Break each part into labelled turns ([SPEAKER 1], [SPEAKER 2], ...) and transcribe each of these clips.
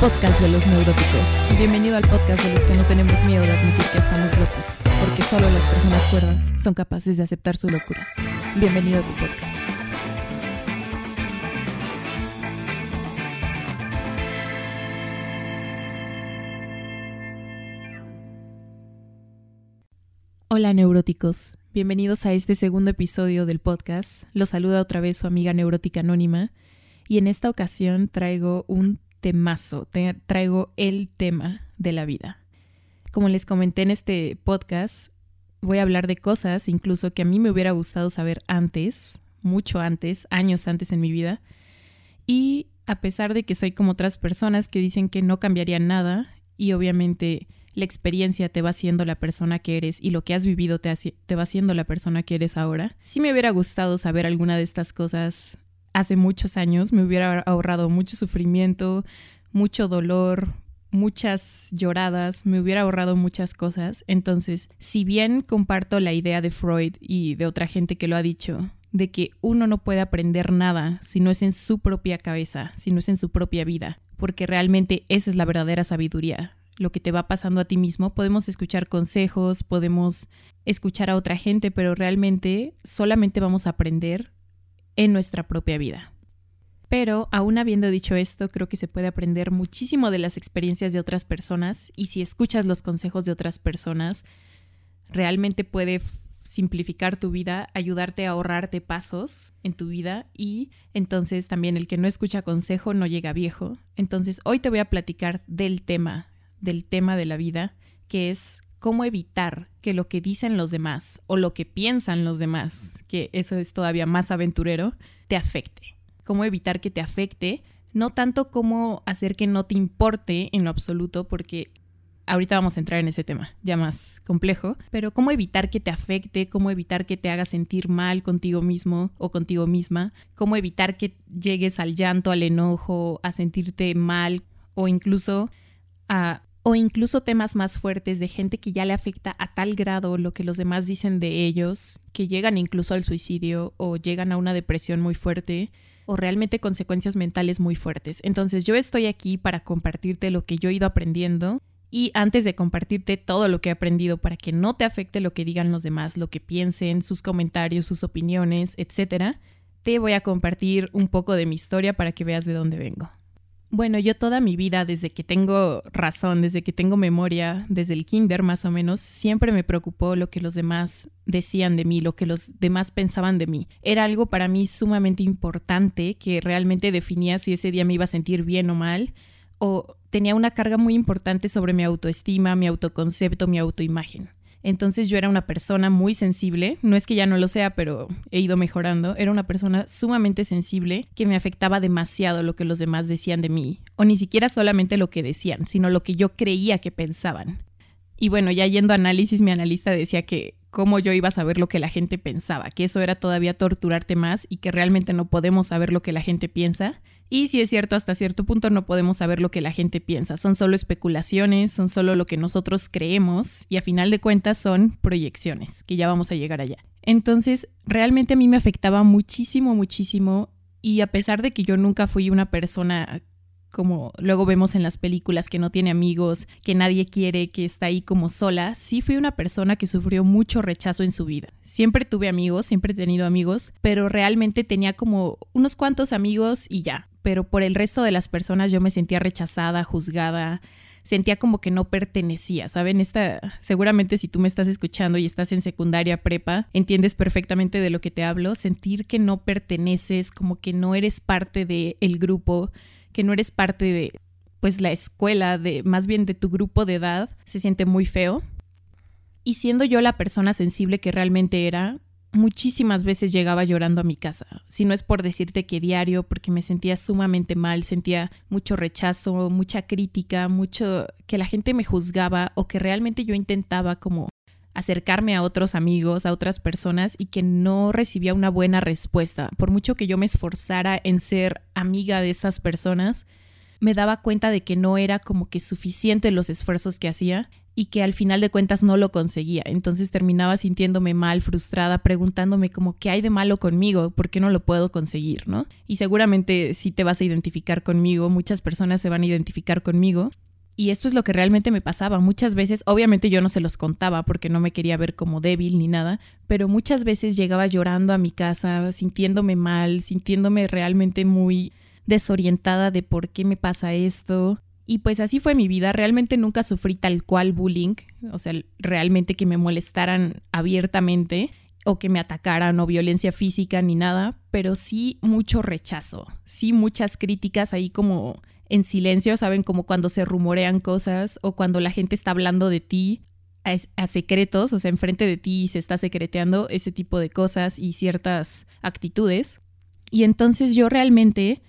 [SPEAKER 1] podcast de los neuróticos. Bienvenido al podcast de los que no tenemos miedo de admitir que estamos locos, porque solo las personas cuerdas son capaces de aceptar su locura. Bienvenido a tu podcast. Hola neuróticos, bienvenidos a este segundo episodio del podcast. Los saluda otra vez su amiga neurótica anónima y en esta ocasión traigo un temazo, traigo el tema de la vida. Como les comenté en este podcast, voy a hablar de cosas incluso que a mí me hubiera gustado saber antes, mucho antes, años antes en mi vida. Y a pesar de que soy como otras personas que dicen que no cambiaría nada y obviamente la experiencia te va haciendo la persona que eres y lo que has vivido te, te va haciendo la persona que eres ahora. Si me hubiera gustado saber alguna de estas cosas hace muchos años, me hubiera ahorrado mucho sufrimiento, mucho dolor, muchas lloradas, me hubiera ahorrado muchas cosas. Entonces, si bien comparto la idea de Freud y de otra gente que lo ha dicho, de que uno no puede aprender nada si no es en su propia cabeza, si no es en su propia vida, porque realmente esa es la verdadera sabiduría lo que te va pasando a ti mismo. Podemos escuchar consejos, podemos escuchar a otra gente, pero realmente solamente vamos a aprender en nuestra propia vida. Pero aún habiendo dicho esto, creo que se puede aprender muchísimo de las experiencias de otras personas y si escuchas los consejos de otras personas, realmente puede simplificar tu vida, ayudarte a ahorrarte pasos en tu vida y entonces también el que no escucha consejo no llega viejo. Entonces hoy te voy a platicar del tema del tema de la vida, que es cómo evitar que lo que dicen los demás o lo que piensan los demás, que eso es todavía más aventurero, te afecte. Cómo evitar que te afecte, no tanto como hacer que no te importe en lo absoluto, porque ahorita vamos a entrar en ese tema ya más complejo, pero cómo evitar que te afecte, cómo evitar que te haga sentir mal contigo mismo o contigo misma, cómo evitar que llegues al llanto, al enojo, a sentirte mal o incluso a o incluso temas más fuertes de gente que ya le afecta a tal grado lo que los demás dicen de ellos, que llegan incluso al suicidio o llegan a una depresión muy fuerte o realmente consecuencias mentales muy fuertes. Entonces yo estoy aquí para compartirte lo que yo he ido aprendiendo y antes de compartirte todo lo que he aprendido para que no te afecte lo que digan los demás, lo que piensen, sus comentarios, sus opiniones, etc., te voy a compartir un poco de mi historia para que veas de dónde vengo. Bueno, yo toda mi vida, desde que tengo razón, desde que tengo memoria, desde el kinder más o menos, siempre me preocupó lo que los demás decían de mí, lo que los demás pensaban de mí. Era algo para mí sumamente importante que realmente definía si ese día me iba a sentir bien o mal, o tenía una carga muy importante sobre mi autoestima, mi autoconcepto, mi autoimagen. Entonces yo era una persona muy sensible, no es que ya no lo sea, pero he ido mejorando, era una persona sumamente sensible que me afectaba demasiado lo que los demás decían de mí, o ni siquiera solamente lo que decían, sino lo que yo creía que pensaban. Y bueno, ya yendo a análisis, mi analista decía que cómo yo iba a saber lo que la gente pensaba, que eso era todavía torturarte más y que realmente no podemos saber lo que la gente piensa y si es cierto, hasta cierto punto no podemos saber lo que la gente piensa. Son solo especulaciones, son solo lo que nosotros creemos y a final de cuentas son proyecciones, que ya vamos a llegar allá. Entonces, realmente a mí me afectaba muchísimo, muchísimo y a pesar de que yo nunca fui una persona como luego vemos en las películas que no tiene amigos, que nadie quiere, que está ahí como sola, sí fui una persona que sufrió mucho rechazo en su vida. Siempre tuve amigos, siempre he tenido amigos, pero realmente tenía como unos cuantos amigos y ya pero por el resto de las personas yo me sentía rechazada, juzgada, sentía como que no pertenecía, ¿saben? Esta, seguramente si tú me estás escuchando y estás en secundaria, prepa, entiendes perfectamente de lo que te hablo, sentir que no perteneces, como que no eres parte del el grupo, que no eres parte de pues la escuela, de más bien de tu grupo de edad, se siente muy feo. Y siendo yo la persona sensible que realmente era, muchísimas veces llegaba llorando a mi casa. Si no es por decirte que diario, porque me sentía sumamente mal, sentía mucho rechazo, mucha crítica, mucho que la gente me juzgaba o que realmente yo intentaba como acercarme a otros amigos, a otras personas y que no recibía una buena respuesta. Por mucho que yo me esforzara en ser amiga de estas personas, me daba cuenta de que no era como que suficiente los esfuerzos que hacía y que al final de cuentas no lo conseguía. Entonces terminaba sintiéndome mal, frustrada, preguntándome como qué hay de malo conmigo, por qué no lo puedo conseguir, ¿no? Y seguramente si te vas a identificar conmigo, muchas personas se van a identificar conmigo. Y esto es lo que realmente me pasaba. Muchas veces, obviamente yo no se los contaba porque no me quería ver como débil ni nada, pero muchas veces llegaba llorando a mi casa, sintiéndome mal, sintiéndome realmente muy desorientada de por qué me pasa esto. Y pues así fue mi vida. Realmente nunca sufrí tal cual bullying, o sea, realmente que me molestaran abiertamente o que me atacaran o violencia física ni nada, pero sí mucho rechazo, sí muchas críticas ahí como en silencio, ¿saben? Como cuando se rumorean cosas o cuando la gente está hablando de ti a, secretos, o sea, enfrente de ti y se está secreteando ese tipo de cosas y ciertas actitudes. Y entonces yo realmente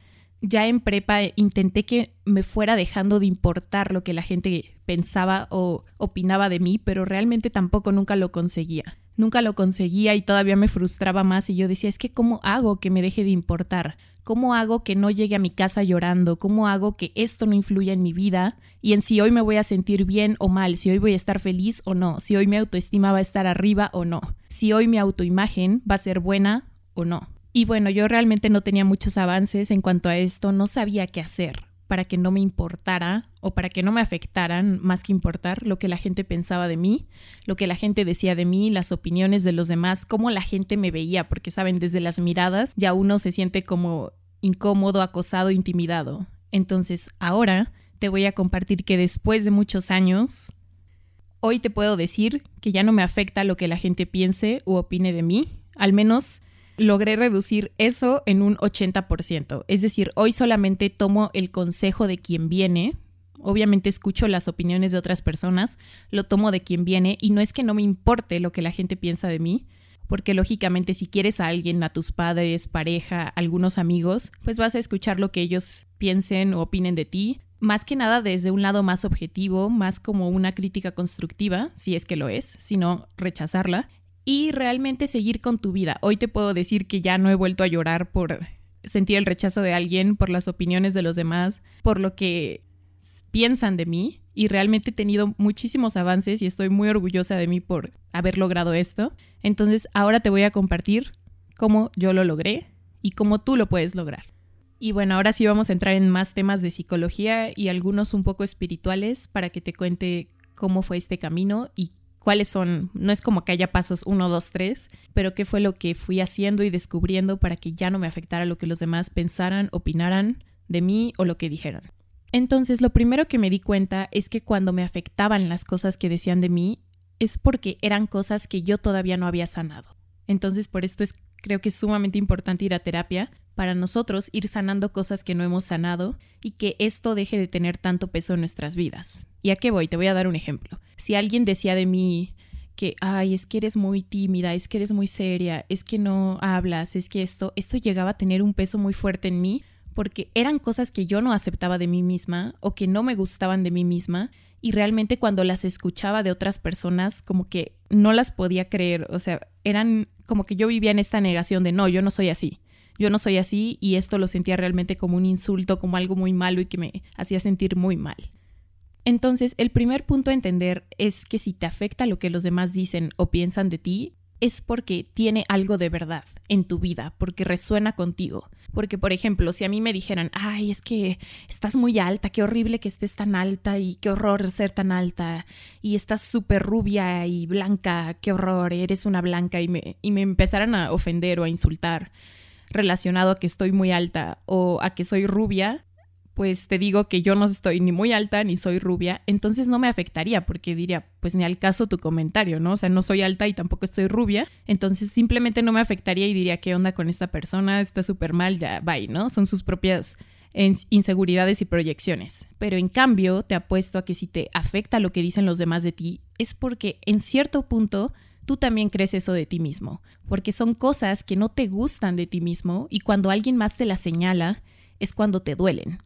[SPEAKER 1] ya en prepa intenté que me fuera dejando de importar lo que la gente pensaba o opinaba de mí, pero realmente tampoco nunca lo conseguía. Nunca lo conseguía y todavía me frustraba más y yo decía, es que ¿cómo hago que me deje de importar? ¿Cómo hago que no llegue a mi casa llorando? ¿Cómo hago que esto no influya en mi vida y en si hoy me voy a sentir bien o mal? Si hoy voy a estar feliz o no? Si hoy mi autoestima va a estar arriba o no? Si hoy mi autoimagen va a ser buena o no? Y bueno, yo realmente no tenía muchos avances en cuanto a esto, no sabía qué hacer para que no me importara o para que no me afectaran más que importar lo que la gente pensaba de mí, lo que la gente decía de mí, las opiniones de los demás, cómo la gente me veía, porque saben, desde las miradas ya uno se siente como incómodo, acosado, intimidado. Entonces, ahora te voy a compartir que después de muchos años, hoy te puedo decir que ya no me afecta lo que la gente piense u opine de mí, al menos logré reducir eso en un 80%. Es decir, hoy solamente tomo el consejo de quien viene. Obviamente escucho las opiniones de otras personas, lo tomo de quien viene y no es que no me importe lo que la gente piensa de mí, porque lógicamente si quieres a alguien, a tus padres, pareja, algunos amigos, pues vas a escuchar lo que ellos piensen o opinen de ti, más que nada desde un lado más objetivo, más como una crítica constructiva, si es que lo es, sino rechazarla y realmente seguir con tu vida. Hoy te puedo decir que ya no he vuelto a llorar por sentir el rechazo de alguien, por las opiniones de los demás, por lo que piensan de mí y realmente he tenido muchísimos avances y estoy muy orgullosa de mí por haber logrado esto. Entonces ahora te voy a compartir cómo yo lo logré y cómo tú lo puedes lograr. Y bueno, ahora sí vamos a entrar en más temas de psicología y algunos un poco espirituales para que te cuente cómo fue este camino y cuáles son, no es como que haya pasos uno, dos, tres, pero qué fue lo que fui haciendo y descubriendo para que ya no me afectara lo que los demás pensaran, opinaran de mí o lo que dijeran. Entonces, lo primero que me di cuenta es que cuando me afectaban las cosas que decían de mí, es porque eran cosas que yo todavía no había sanado. Entonces, por esto es, creo que es sumamente importante ir a terapia para nosotros ir sanando cosas que no hemos sanado y que esto deje de tener tanto peso en nuestras vidas. ¿Y a qué voy? Te voy a dar un ejemplo. Si alguien decía de mí que, ay, es que eres muy tímida, es que eres muy seria, es que no hablas, es que esto, esto llegaba a tener un peso muy fuerte en mí porque eran cosas que yo no aceptaba de mí misma o que no me gustaban de mí misma y realmente cuando las escuchaba de otras personas como que no las podía creer, o sea, eran como que yo vivía en esta negación de no, yo no soy así yo no soy así y esto lo sentía realmente como un insulto, como algo muy malo y que me hacía sentir muy mal. Entonces, el primer punto a entender es que si te afecta lo que los demás dicen o piensan de ti, es porque tiene algo de verdad en tu vida, porque resuena contigo. Porque, por ejemplo, si a mí me dijeran, ay, es que estás muy alta, qué horrible que estés tan alta y qué horror ser tan alta, y estás súper rubia y blanca, qué horror, eres una blanca, y me, y me empezaran a ofender o a insultar, relacionado a que estoy muy alta o a que soy rubia, pues te digo que yo no estoy ni muy alta ni soy rubia, entonces no me afectaría porque diría, pues ni al caso tu comentario, ¿no? O sea, no soy alta y tampoco estoy rubia, entonces simplemente no me afectaría y diría, ¿qué onda con esta persona? Está súper mal, ya, bye, ¿no? Son sus propias inseguridades y proyecciones. Pero en cambio, te apuesto a que si te afecta lo que dicen los demás de ti, es porque en cierto punto tú también crees eso de ti mismo, porque son cosas que no te gustan de ti mismo y cuando alguien más te las señala es cuando te duelen.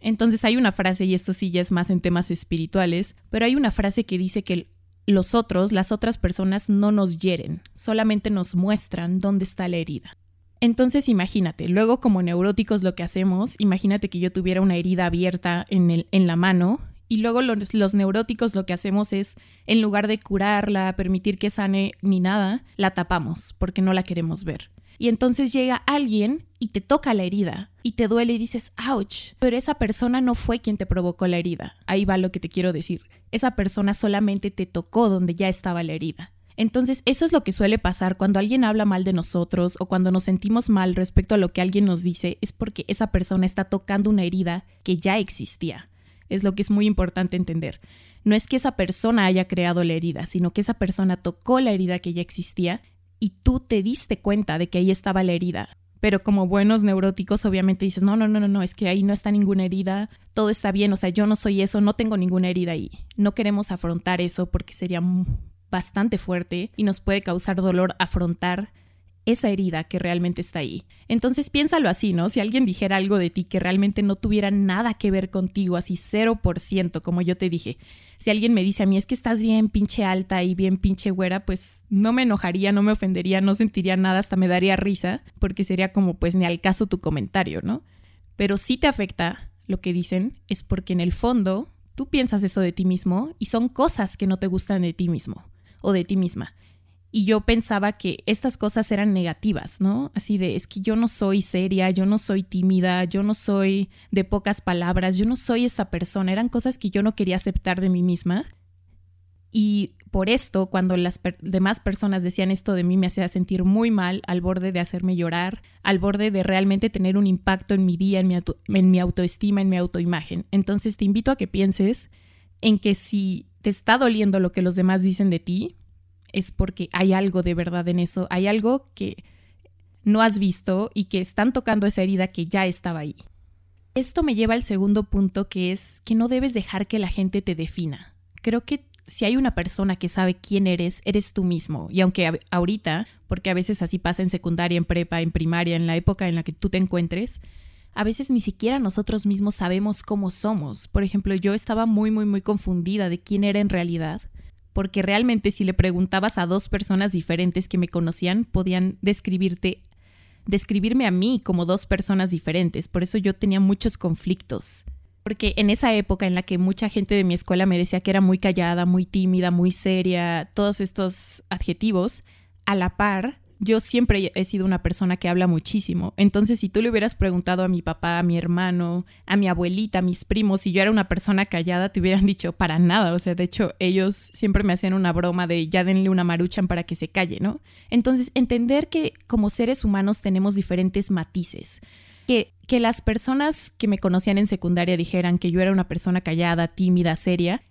[SPEAKER 1] Entonces hay una frase, y esto sí ya es más en temas espirituales, pero hay una frase que dice que los otros, las otras personas no nos hieren, solamente nos muestran dónde está la herida. Entonces imagínate, luego como neuróticos lo que hacemos, imagínate que yo tuviera una herida abierta en, el, en la mano y luego los, neuróticos lo que hacemos es, en lugar de curarla, permitir que sane ni nada, la tapamos porque no la queremos ver. Y entonces llega alguien y te toca la herida y te duele y dices, ouch, pero esa persona no fue quien te provocó la herida. Ahí va lo que te quiero decir. Esa persona solamente te tocó donde ya estaba la herida. Entonces, eso es lo que suele pasar cuando alguien habla mal de nosotros o cuando nos sentimos mal respecto a lo que alguien nos dice, es porque esa persona está tocando una herida que ya existía. Es lo que es muy importante entender. No es que esa persona haya creado la herida, sino que esa persona tocó la herida que ya existía y tú te diste cuenta de que ahí estaba la herida. Pero como buenos neuróticos, obviamente dices, no, no, no, no, no, es que ahí no está ninguna herida, todo está bien, o sea, yo no soy eso, no tengo ninguna herida ahí. No queremos afrontar eso porque sería bastante fuerte y nos puede causar dolor afrontar esa herida que realmente está ahí. Entonces piénsalo así, ¿no? Si alguien dijera algo de ti que realmente no tuviera nada que ver contigo, así 0%, como yo te dije. Si alguien me dice a mí es que estás bien pinche alta y bien pinche güera, pues no me enojaría, no me ofendería, no sentiría nada, hasta me daría risa, porque sería como pues ni al caso tu comentario, ¿no? Pero si te afecta lo que dicen, es porque en el fondo tú piensas eso de ti mismo y son cosas que no te gustan de ti mismo o de ti misma. Y yo pensaba que estas cosas eran negativas, ¿no? Así de, es que yo no soy seria, yo no soy tímida, yo no soy de pocas palabras, yo no soy esta persona. Eran cosas que yo no quería aceptar de mí misma. Y por esto, cuando las demás personas decían esto de mí, me hacía sentir muy mal, al borde de hacerme llorar, al borde de realmente tener un impacto en mi día, en mi, en mi autoestima, en mi autoimagen. Entonces te invito a que pienses en que si te está doliendo lo que los demás dicen de ti, es porque hay algo de verdad en eso, hay algo que no has visto y que están tocando esa herida que ya estaba ahí. Esto me lleva al segundo punto que es que no debes dejar que la gente te defina. Creo que si hay una persona que sabe quién eres, eres tú mismo. Y aunque ahorita, porque a veces así pasa en secundaria, en prepa, en primaria, en la época en la que tú te encuentres, a veces ni siquiera nosotros mismos sabemos cómo somos. Por ejemplo, yo estaba muy, muy, muy confundida de quién era en realidad, porque realmente si le preguntabas a dos personas diferentes que me conocían, podían describirte, describirme a mí como dos personas diferentes. Por eso yo tenía muchos conflictos. Porque en esa época en la que mucha gente de mi escuela me decía que era muy callada, muy tímida, muy seria, todos estos adjetivos, a la par yo siempre he sido una persona que habla muchísimo. Entonces, si tú le hubieras preguntado a mi papá, a mi hermano, a mi abuelita, a mis primos, si yo era una persona callada, te hubieran dicho para nada. O sea, de hecho, ellos siempre me hacían una broma de ya denle una maruchan para que se calle, ¿no? Entonces, entender que como seres humanos tenemos diferentes matices. Que, que las personas que me conocían en secundaria dijeran que yo era una persona callada, tímida, seria,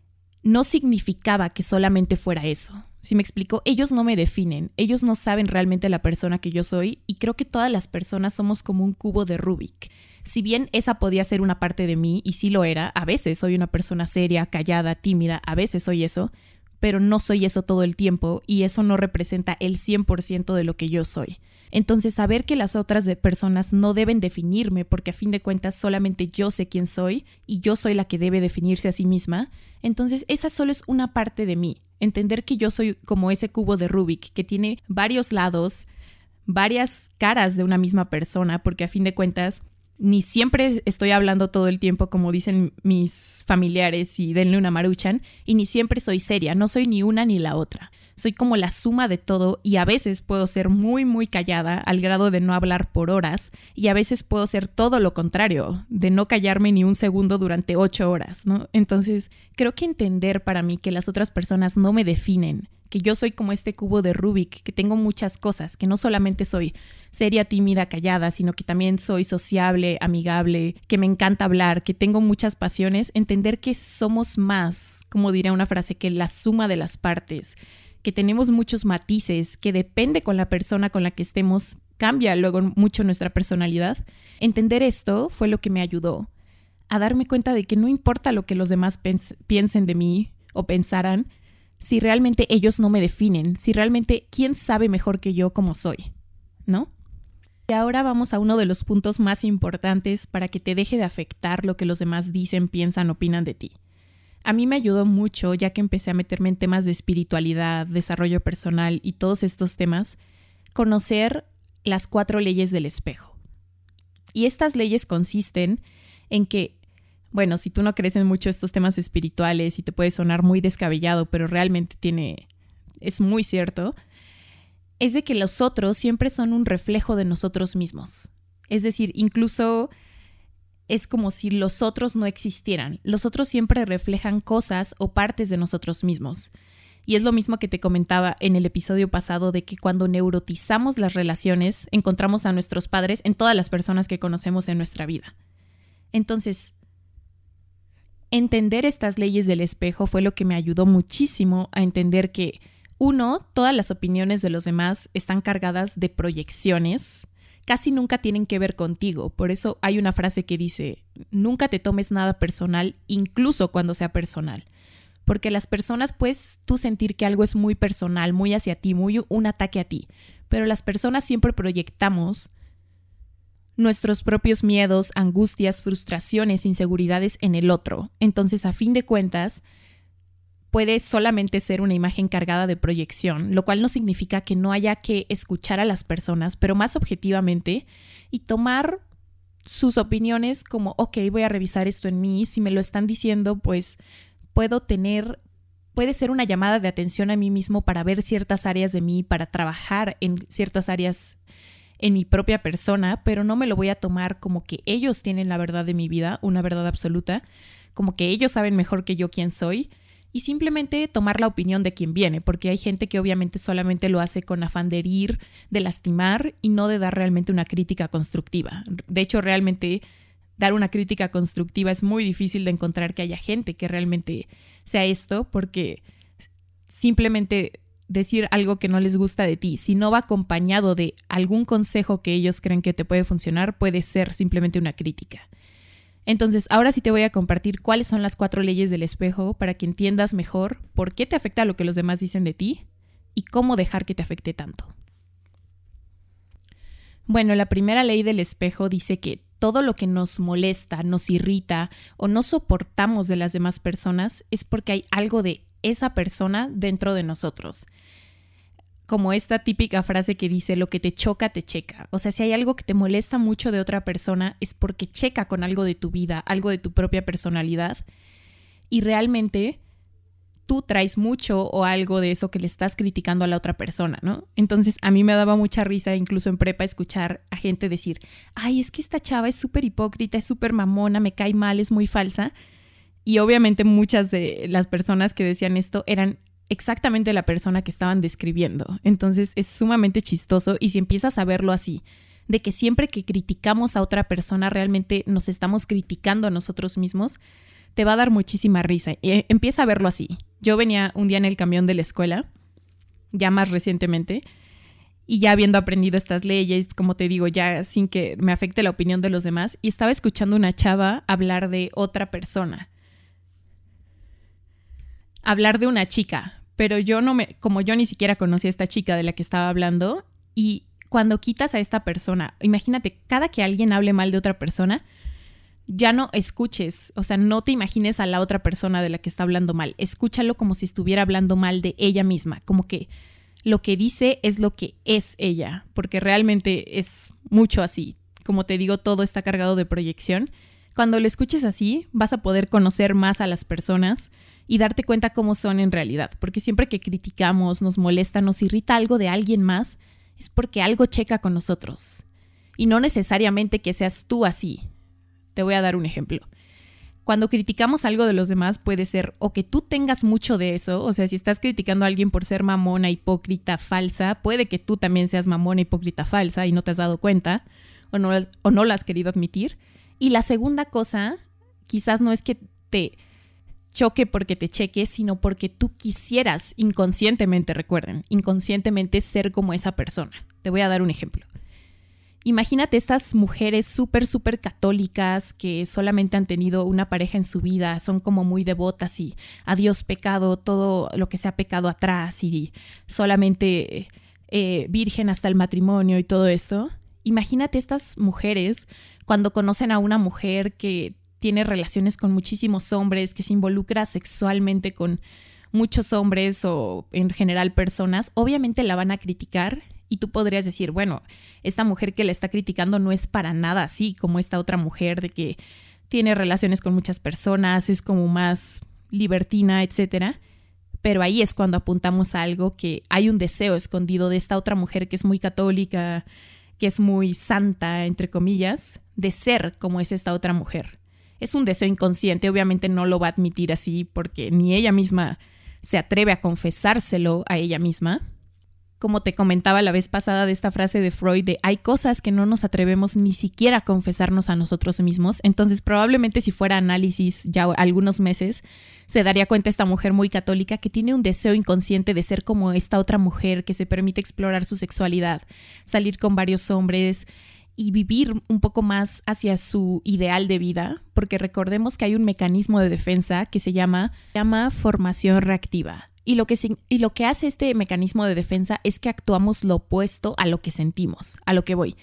[SPEAKER 1] no significaba que solamente fuera eso. Si me explico, ellos no me definen, ellos no saben realmente la persona que yo soy y creo que todas las personas somos como un cubo de Rubik. Si bien esa podía ser una parte de mí y sí lo era, a veces soy una persona seria, callada, tímida, a veces soy eso, pero no soy eso todo el tiempo y eso no representa el 100% de lo que yo soy. Entonces, saber que las otras personas no deben definirme, porque a fin de cuentas solamente yo sé quién soy y yo soy la que debe definirse a sí misma, entonces esa solo es una parte de mí. Entender que yo soy como ese cubo de Rubik, que tiene varios lados, varias caras de una misma persona, porque a fin de cuentas ni siempre estoy hablando todo el tiempo como dicen mis familiares y denle una maruchan, y ni siempre soy seria, no soy ni una ni la otra. Soy como la suma de todo y a veces puedo ser muy muy callada al grado de no hablar por horas y a veces puedo ser todo lo contrario, de no callarme ni un segundo durante ocho horas, ¿no? Entonces creo que entender para mí que las otras personas no me definen, que yo soy como este cubo de Rubik, que tengo muchas cosas, que no solamente soy seria, tímida, callada, sino que también soy sociable, amigable, que me encanta hablar, que tengo muchas pasiones, entender que somos más, como diría una frase, que la suma de las partes, que tenemos muchos matices, que depende con la persona con la que estemos, cambia luego mucho nuestra personalidad. Entender esto fue lo que me ayudó a darme cuenta de que no importa lo que los demás piensen de mí o pensaran, si realmente ellos no me definen, si realmente quién sabe mejor que yo cómo soy, ¿no? Y ahora vamos a uno de los puntos más importantes para que te deje de afectar lo que los demás dicen, piensan, opinan de ti. A mí me ayudó mucho ya que empecé a meterme en temas de espiritualidad, desarrollo personal y todos estos temas, conocer las cuatro leyes del espejo. Y estas leyes consisten en que, bueno, si tú no crees en mucho estos temas espirituales y te puede sonar muy descabellado, pero realmente tiene, es muy cierto, es de que los otros siempre son un reflejo de nosotros mismos. Es decir, incluso es como si los otros no existieran. Los otros siempre reflejan cosas o partes de nosotros mismos. Y es lo mismo que te comentaba en el episodio pasado de que cuando neurotizamos las relaciones, encontramos a nuestros padres en todas las personas que conocemos en nuestra vida. Entonces, entender estas leyes del espejo fue lo que me ayudó muchísimo a entender que, uno, todas las opiniones de los demás están cargadas de proyecciones, casi nunca tienen que ver contigo. Por eso hay una frase que dice, nunca te tomes nada personal, incluso cuando sea personal. Porque las personas puedes tú sentir que algo es muy personal, muy hacia ti, muy un ataque a ti. Pero las personas siempre proyectamos nuestros propios miedos, angustias, frustraciones, inseguridades en el otro. Entonces, a fin de cuentas, puede solamente ser una imagen cargada de proyección, lo cual no significa que no haya que escuchar a las personas, pero más objetivamente y tomar sus opiniones como, ok, voy a revisar esto en mí, si me lo están diciendo, pues puedo tener, puede ser una llamada de atención a mí mismo para ver ciertas áreas de mí, para trabajar en ciertas áreas en mi propia persona, pero no me lo voy a tomar como que ellos tienen la verdad de mi vida, una verdad absoluta, como que ellos saben mejor que yo quién soy y simplemente tomar la opinión de quien viene, porque hay gente que obviamente solamente lo hace con afán de herir, de lastimar y no de dar realmente una crítica constructiva. De hecho, realmente dar una crítica constructiva es muy difícil de encontrar que haya gente que realmente sea esto, porque simplemente decir algo que no les gusta de ti, si no va acompañado de algún consejo que ellos creen que te puede funcionar, puede ser simplemente una crítica. Entonces, ahora sí te voy a compartir cuáles son las cuatro leyes del espejo para que entiendas mejor por qué te afecta lo que los demás dicen de ti y cómo dejar que te afecte tanto. Bueno, la primera ley del espejo dice que todo lo que nos molesta, nos irrita o no soportamos de las demás personas es porque hay algo de esa persona dentro de nosotros como esta típica frase que dice, lo que te choca, te checa. O sea, si hay algo que te molesta mucho de otra persona, es porque checa con algo de tu vida, algo de tu propia personalidad. Y realmente tú traes mucho o algo de eso que le estás criticando a la otra persona, ¿no? Entonces a mí me daba mucha risa incluso en prepa escuchar a gente decir, ay, es que esta chava es súper hipócrita, es súper mamona, me cae mal, es muy falsa. Y obviamente muchas de las personas que decían esto eran exactamente la persona que estaban describiendo. Entonces es sumamente chistoso y si empiezas a verlo así, de que siempre que criticamos a otra persona realmente nos estamos criticando a nosotros mismos, te va a dar muchísima risa. Y empieza a verlo así. Yo venía un día en el camión de la escuela, ya más recientemente, y ya habiendo aprendido estas leyes, como te digo, ya sin que me afecte la opinión de los demás, y estaba escuchando una chava hablar de otra persona hablar de una chica, pero yo no me, como yo ni siquiera conocía a esta chica de la que estaba hablando, y cuando quitas a esta persona, imagínate, cada que alguien hable mal de otra persona, ya no escuches, o sea, no te imagines a la otra persona de la que está hablando mal, escúchalo como si estuviera hablando mal de ella misma, como que lo que dice es lo que es ella, porque realmente es mucho así. Como te digo, todo está cargado de proyección. Cuando lo escuches así, vas a poder conocer más a las personas, y darte cuenta cómo son en realidad, porque siempre que criticamos, nos molesta, nos irrita algo de alguien más, es porque algo checa con nosotros. Y no necesariamente que seas tú así. Te voy a dar un ejemplo. Cuando criticamos algo de los demás puede ser o que tú tengas mucho de eso, o sea, si estás criticando a alguien por ser mamona, hipócrita, falsa, puede que tú también seas mamona, hipócrita, falsa y no te has dado cuenta o no, o no lo has querido admitir. Y la segunda cosa, quizás no es que te choque porque te cheque, sino porque tú quisieras inconscientemente, recuerden, inconscientemente ser como esa persona. Te voy a dar un ejemplo. Imagínate estas mujeres súper, súper católicas que solamente han tenido una pareja en su vida, son como muy devotas y adiós pecado, todo lo que se ha pecado atrás y solamente eh, virgen hasta el matrimonio y todo esto. Imagínate estas mujeres cuando conocen a una mujer que tiene relaciones con muchísimos hombres, que se involucra sexualmente con muchos hombres o en general personas, obviamente la van a criticar Y tú podrías decir, bueno, esta mujer que le está criticando no es para nada así como esta otra mujer de que tiene relaciones con muchas personas, es como más libertina, etcétera. Pero ahí es cuando apuntamos a algo que hay un deseo escondido de esta otra mujer que es muy católica, que es muy santa, entre comillas, de ser como es esta otra mujer. Es un deseo inconsciente, obviamente no lo va a admitir así porque ni ella misma se atreve a confesárselo a ella misma, como te comentaba la vez pasada de esta frase de Freud de hay cosas que no nos atrevemos ni siquiera a confesarnos a nosotros mismos, entonces probablemente si fuera análisis ya algunos meses, se daría cuenta esta mujer muy católica que tiene un deseo inconsciente de ser como esta otra mujer que se permite explorar su sexualidad, salir con varios hombres y vivir un poco más hacia su ideal de vida, porque recordemos que hay un mecanismo de defensa que se llama, llama formación reactiva y lo, que, y lo que hace este mecanismo de defensa es que actuamos lo opuesto a lo que sentimos, a lo que voy.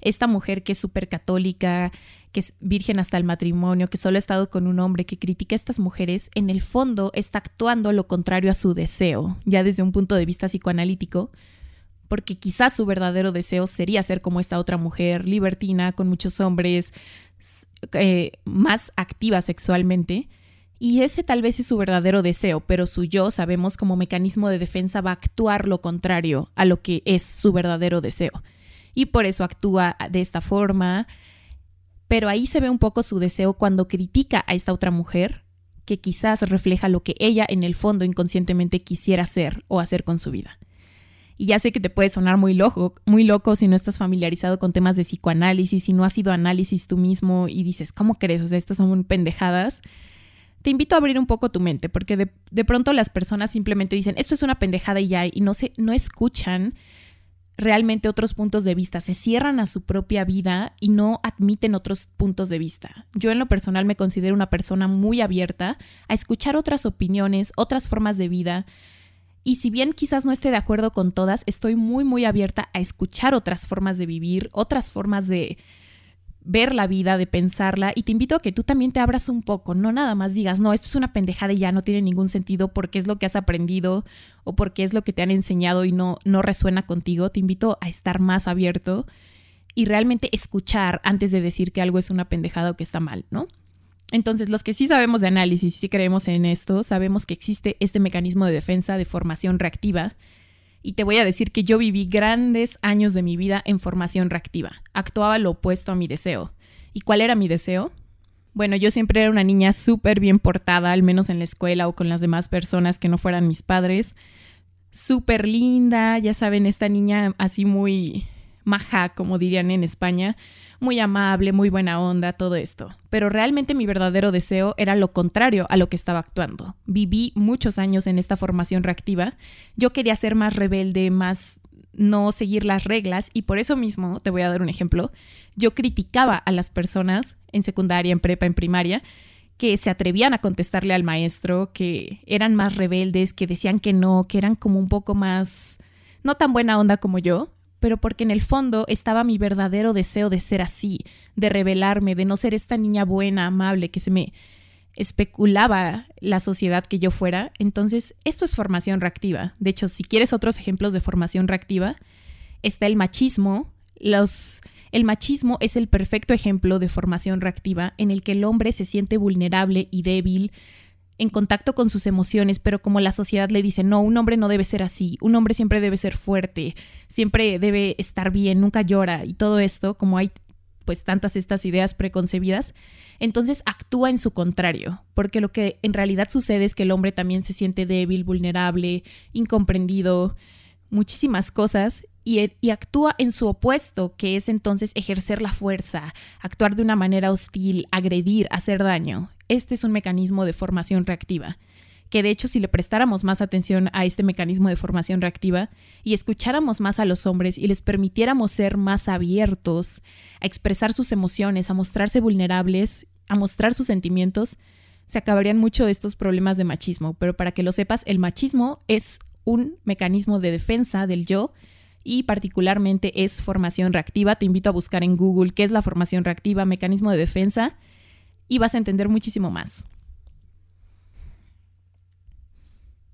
[SPEAKER 1] Esta mujer que es súper católica, que es virgen hasta el matrimonio, que solo ha estado con un hombre, que critica a estas mujeres, en el fondo está actuando lo contrario a su deseo, ya desde un punto de vista psicoanalítico, porque quizás su verdadero deseo sería ser como esta otra mujer, libertina, con muchos hombres, eh, más activa sexualmente, y ese tal vez es su verdadero deseo, pero su yo, sabemos, como mecanismo de defensa va a actuar lo contrario a lo que es su verdadero deseo. Y por eso actúa de esta forma. Pero ahí se ve un poco su deseo cuando critica a esta otra mujer, que quizás refleja lo que ella en el fondo inconscientemente quisiera hacer o hacer con su vida. Y ya sé que te puede sonar muy loco, muy loco si no estás familiarizado con temas de psicoanálisis, si no has sido análisis tú mismo y dices, ¿cómo crees? O sea, estas son pendejadas te invito a abrir un poco tu mente, porque de, pronto las personas simplemente dicen, esto es una pendejada y ya, y no, se, no escuchan realmente otros puntos de vista, se cierran a su propia vida y no admiten otros puntos de vista. Yo en lo personal me considero una persona muy abierta a escuchar otras opiniones, otras formas de vida. Y si bien quizás no esté de acuerdo con todas, estoy muy, muy abierta a escuchar otras formas de vivir, otras formas de, ver la vida, de pensarla y te invito a que tú también te abras un poco, no nada más digas, no, esto es una pendejada y ya no tiene ningún sentido porque es lo que has aprendido o porque es lo que te han enseñado y no, no resuena contigo, te invito a estar más abierto y realmente escuchar antes de decir que algo es una pendejada o que está mal, ¿no? Entonces, los que sí sabemos de análisis, sí creemos en esto, sabemos que existe este mecanismo de defensa de formación reactiva y te voy a decir que yo viví grandes años de mi vida en formación reactiva. Actuaba lo opuesto a mi deseo. ¿Y cuál era mi deseo? Bueno, yo siempre era una niña súper bien portada, al menos en la escuela o con las demás personas que no fueran mis padres. Súper linda, ya saben, esta niña así muy maja, como dirían en España, muy amable, muy buena onda, todo esto. Pero realmente mi verdadero deseo era lo contrario a lo que estaba actuando. Viví muchos años en esta formación reactiva. Yo quería ser más rebelde, más no seguir las reglas y por eso mismo, te voy a dar un ejemplo, yo criticaba a las personas en secundaria, en prepa, en primaria, que se atrevían a contestarle al maestro, que eran más rebeldes, que decían que no, que eran como un poco más, no tan buena onda como yo, pero porque en el fondo estaba mi verdadero deseo de ser así, de rebelarme, de no ser esta niña buena, amable, que se me especulaba la sociedad que yo fuera. Entonces, esto es formación reactiva. De hecho, si quieres otros ejemplos de formación reactiva, está el machismo. Los, el machismo es el perfecto ejemplo de formación reactiva en el que el hombre se siente vulnerable y débil, en contacto con sus emociones, pero como la sociedad le dice, no, un hombre no debe ser así, un hombre siempre debe ser fuerte, siempre debe estar bien, nunca llora y todo esto, como hay pues tantas estas ideas preconcebidas, entonces actúa en su contrario, porque lo que en realidad sucede es que el hombre también se siente débil, vulnerable, incomprendido, muchísimas cosas, y, y, actúa en su opuesto, que es entonces ejercer la fuerza, actuar de una manera hostil, agredir, hacer daño. Este es un mecanismo de formación reactiva, que de hecho si le prestáramos más atención a este mecanismo de formación reactiva y escucháramos más a los hombres y les permitiéramos ser más abiertos, a expresar sus emociones, a mostrarse vulnerables, a mostrar sus sentimientos, se acabarían mucho estos problemas de machismo. Pero para que lo sepas, el machismo es un mecanismo de defensa del yo y particularmente es formación reactiva. Te invito a buscar en Google qué es la formación reactiva, mecanismo de defensa y vas a entender muchísimo más.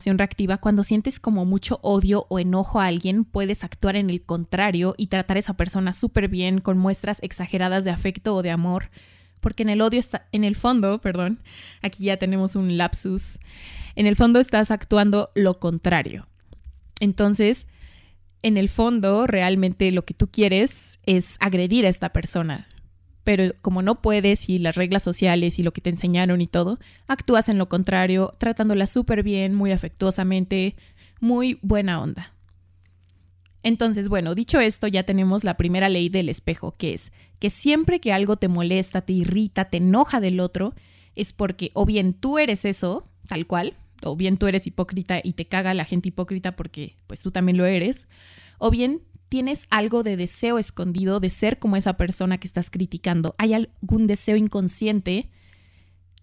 [SPEAKER 1] reactiva, cuando sientes como mucho odio o enojo a alguien, puedes actuar en el contrario y tratar a esa persona súper bien con muestras exageradas de afecto o de amor, porque en el odio está, en el fondo, perdón, aquí ya tenemos un lapsus, en el fondo estás actuando lo contrario. Entonces, en el fondo, realmente lo que tú quieres es agredir a esta persona, pero como no puedes y las reglas sociales y lo que te enseñaron y todo, actúas en lo contrario, tratándola súper bien, muy afectuosamente, muy buena onda. Entonces, bueno, dicho esto, ya tenemos la primera ley del espejo, que es que siempre que algo te molesta, te irrita, te enoja del otro, es porque o bien tú eres eso, tal cual, o bien tú eres hipócrita y te caga la gente hipócrita porque pues tú también lo eres, o bien tienes algo de deseo escondido de ser como esa persona que estás criticando. Hay algún deseo inconsciente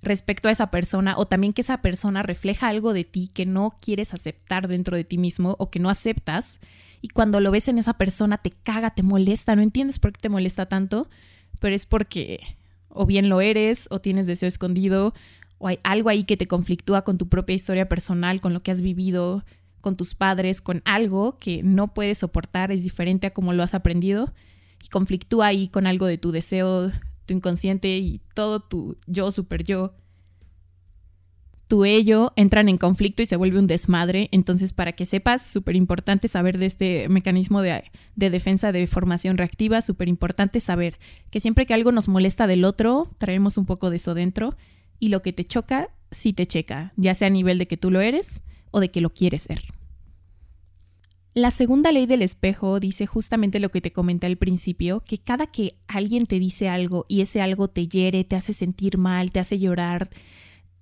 [SPEAKER 1] respecto a esa persona o también que esa persona refleja algo de ti que no quieres aceptar dentro de ti mismo o que no aceptas y cuando lo ves en esa persona te caga, te molesta, no entiendes por qué te molesta tanto, pero es porque o bien lo eres o tienes deseo escondido o hay algo ahí que te conflictúa con tu propia historia personal, con lo que has vivido, con tus padres, con algo que no puedes soportar, es diferente a como lo has aprendido y conflictúa ahí con algo de tu deseo, tu inconsciente y todo tu yo, super yo. Tu ello entran en conflicto y se vuelve un desmadre. Entonces, para que sepas, súper importante saber de este mecanismo de, de defensa de formación reactiva, súper importante saber que siempre que algo nos molesta del otro, traemos un poco de eso dentro y lo que te choca, sí te checa, ya sea a nivel de que tú lo eres o de que lo quieres ser. La segunda ley del espejo dice justamente lo que te comenté al principio, que cada que alguien te dice algo y ese algo te hiere, te hace sentir mal, te hace llorar,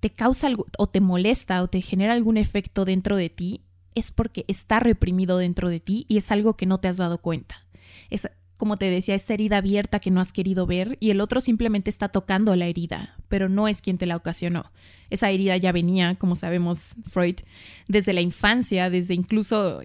[SPEAKER 1] te causa algo o te molesta o te genera algún efecto dentro de ti, es porque está reprimido dentro de ti y es algo que no te has dado cuenta. Es como te decía, esta herida abierta que no has querido ver y el otro simplemente está tocando la herida, pero no es quien te la ocasionó. Esa herida ya venía, como sabemos Freud, desde la infancia, desde incluso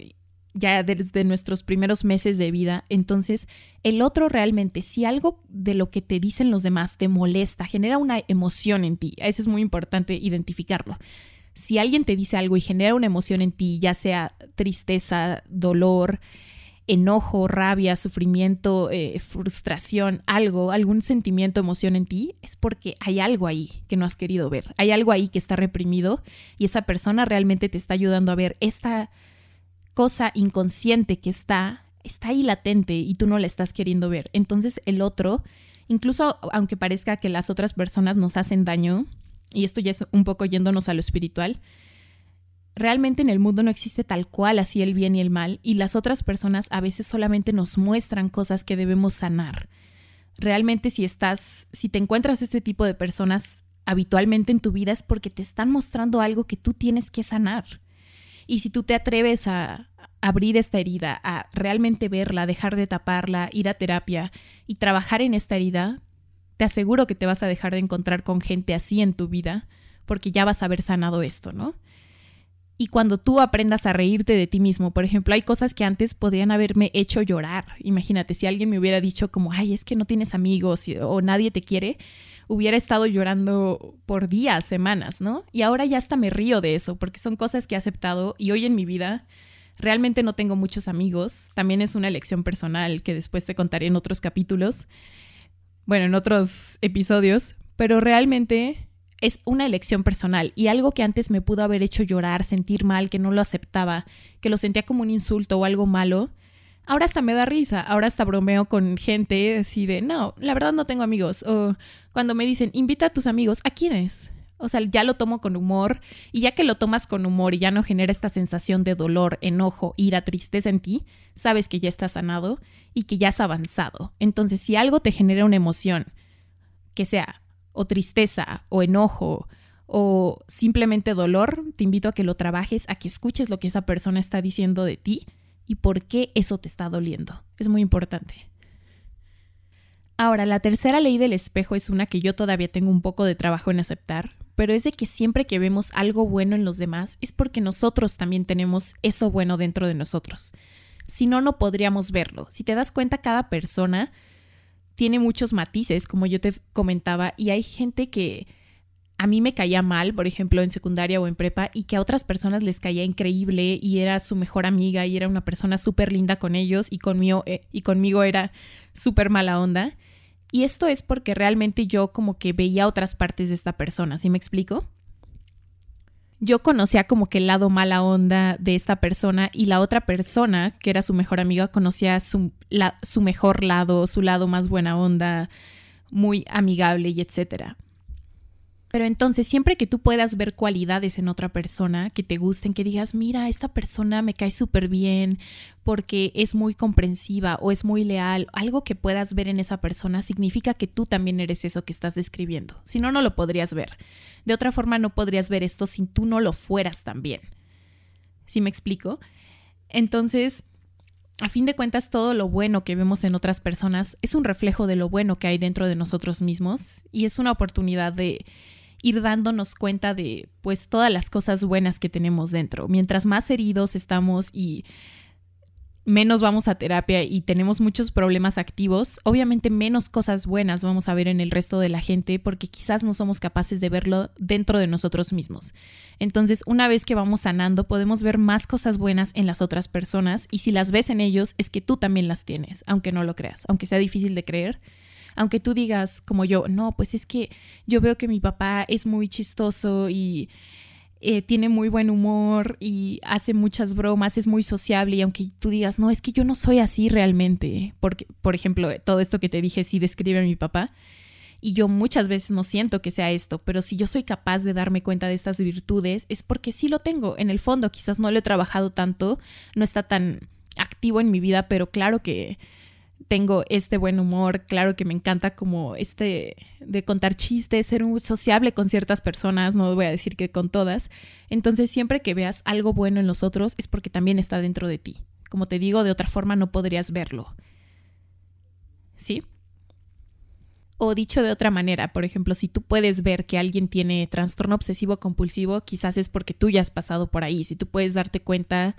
[SPEAKER 1] ya desde nuestros primeros meses de vida. Entonces, el otro realmente, si algo de lo que te dicen los demás te molesta, genera una emoción en ti, eso es muy importante identificarlo. Si alguien te dice algo y genera una emoción en ti, ya sea tristeza, dolor, enojo, rabia, sufrimiento, eh, frustración, algo, algún sentimiento, emoción en ti, es porque hay algo ahí que no has querido ver. Hay algo ahí que está reprimido y esa persona realmente te está ayudando a ver esta cosa inconsciente que está, está ahí latente y tú no la estás queriendo ver. Entonces el otro, incluso aunque parezca que las otras personas nos hacen daño, y esto ya es un poco yéndonos a lo espiritual, realmente en el mundo no existe tal cual así el bien y el mal y las otras personas a veces solamente nos muestran cosas que debemos sanar. Realmente si estás, si te encuentras este tipo de personas habitualmente en tu vida es porque te están mostrando algo que tú tienes que sanar. Y si tú te atreves a abrir esta herida, a realmente verla, dejar de taparla, ir a terapia y trabajar en esta herida, te aseguro que te vas a dejar de encontrar con gente así en tu vida porque ya vas a haber sanado esto, ¿no? Y cuando tú aprendas a reírte de ti mismo. Por ejemplo, hay cosas que antes podrían haberme hecho llorar. Imagínate, si alguien me hubiera dicho como, ay, es que no tienes amigos o nadie te quiere, hubiera estado llorando por días, semanas, ¿no? Y ahora ya hasta me río de eso, porque son cosas que he aceptado y hoy en mi vida realmente no tengo muchos amigos. También es una elección personal que después te contaré en otros capítulos, bueno, en otros episodios, pero realmente es una elección personal y algo que antes me pudo haber hecho llorar, sentir mal, que no lo aceptaba, que lo sentía como un insulto o algo malo, ahora hasta me da risa, ahora hasta bromeo con gente así de, no, la verdad no tengo amigos, o cuando me dicen, invita a tus amigos, ¿a quiénes? O sea, ya lo tomo con humor y ya que lo tomas con humor y ya no genera esta sensación de dolor, enojo, ira, tristeza en ti, sabes que ya estás sanado y que ya has avanzado. Entonces, si algo te genera una emoción, que sea o tristeza o enojo o simplemente dolor, te invito a que lo trabajes, a que escuches lo que esa persona está diciendo de ti y por qué eso te está doliendo. Es muy importante. Ahora, la tercera ley del espejo es una que yo todavía tengo un poco de trabajo en aceptar, pero es de que siempre que vemos algo bueno en los demás es porque nosotros también tenemos eso bueno dentro de nosotros. Si no, no podríamos verlo. Si te das cuenta, cada persona tiene muchos matices, como yo te comentaba, y hay gente que a mí me caía mal, por ejemplo, en secundaria o en prepa, y que a otras personas les caía increíble y era su mejor amiga y era una persona súper linda con ellos y conmigo, eh, y conmigo era súper mala onda. Y esto es porque realmente yo como que veía otras partes de esta persona, ¿sí me explico? Yo conocía como que el lado mala onda de esta persona y la otra persona, que era su mejor amiga, conocía su, su mejor lado, su lado más buena onda, muy amigable y etcétera. Pero entonces, siempre que tú puedas ver cualidades en otra persona que te gusten, que digas, mira, esta persona me cae súper bien porque es muy comprensiva o es muy leal, algo que puedas ver en esa persona significa que tú también eres eso que estás describiendo. Si no, no lo podrías ver. De otra forma, no podrías ver esto si tú no lo fueras también. ¿Sí me explico? Entonces, a fin de cuentas, todo lo bueno que vemos en otras personas es un reflejo de lo bueno que hay dentro de nosotros mismos y es una oportunidad de ir dándonos cuenta de pues todas las cosas buenas que tenemos dentro. Mientras más heridos estamos y menos vamos a terapia y tenemos muchos problemas activos, obviamente menos cosas buenas vamos a ver en el resto de la gente porque quizás no somos capaces de verlo dentro de nosotros mismos. Entonces, una vez que vamos sanando, podemos ver más cosas buenas en las otras personas y si las ves en ellos es que tú también las tienes, aunque no lo creas, aunque sea difícil de creer aunque tú digas como yo, no, pues es que yo veo que mi papá es muy chistoso y eh, tiene muy buen humor y hace muchas bromas, es muy sociable y aunque tú digas, no, es que yo no soy así realmente, porque, por ejemplo, todo esto que te dije sí describe a mi papá. Y yo muchas veces no siento que sea esto, pero si yo soy capaz de darme cuenta de estas virtudes es porque sí lo tengo. En el fondo, quizás no lo he trabajado tanto, no está tan activo en mi vida, pero claro que tengo este buen humor, claro que me encanta como este de contar chistes, ser un sociable con ciertas personas, no voy a decir que con todas. Entonces siempre que veas algo bueno en los otros es porque también está dentro de ti. Como te digo, de otra forma no podrías verlo. ¿Sí? O dicho de otra manera, por ejemplo, si tú puedes ver que alguien tiene trastorno obsesivo compulsivo, quizás es porque tú ya has pasado por ahí. Si tú puedes darte cuenta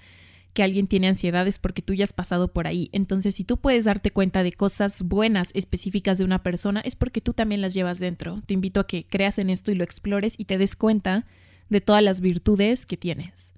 [SPEAKER 1] que alguien tiene ansiedad es porque tú ya has pasado por ahí. Entonces, si tú puedes darte cuenta de cosas buenas específicas de una persona, es porque tú también las llevas dentro. Te invito a que creas en esto y lo explores y te des cuenta de todas las virtudes que tienes.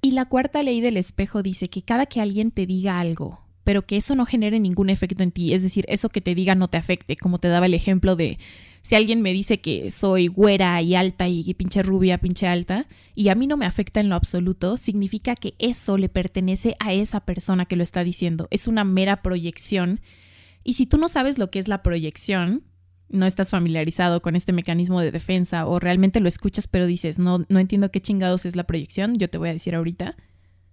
[SPEAKER 1] Y la cuarta ley del espejo dice que cada que alguien te diga algo, pero que eso no genere ningún efecto en ti, es decir, eso que te diga no te afecte, como te daba el ejemplo de si alguien me dice que soy güera y alta y pinche rubia, pinche alta, y a mí no me afecta en lo absoluto, significa que eso le pertenece a esa persona que lo está diciendo. Es una mera proyección. Y si tú no sabes lo que es la proyección, no estás familiarizado con este mecanismo de defensa o realmente lo escuchas pero dices, no, no entiendo qué chingados es la proyección, yo te voy a decir ahorita.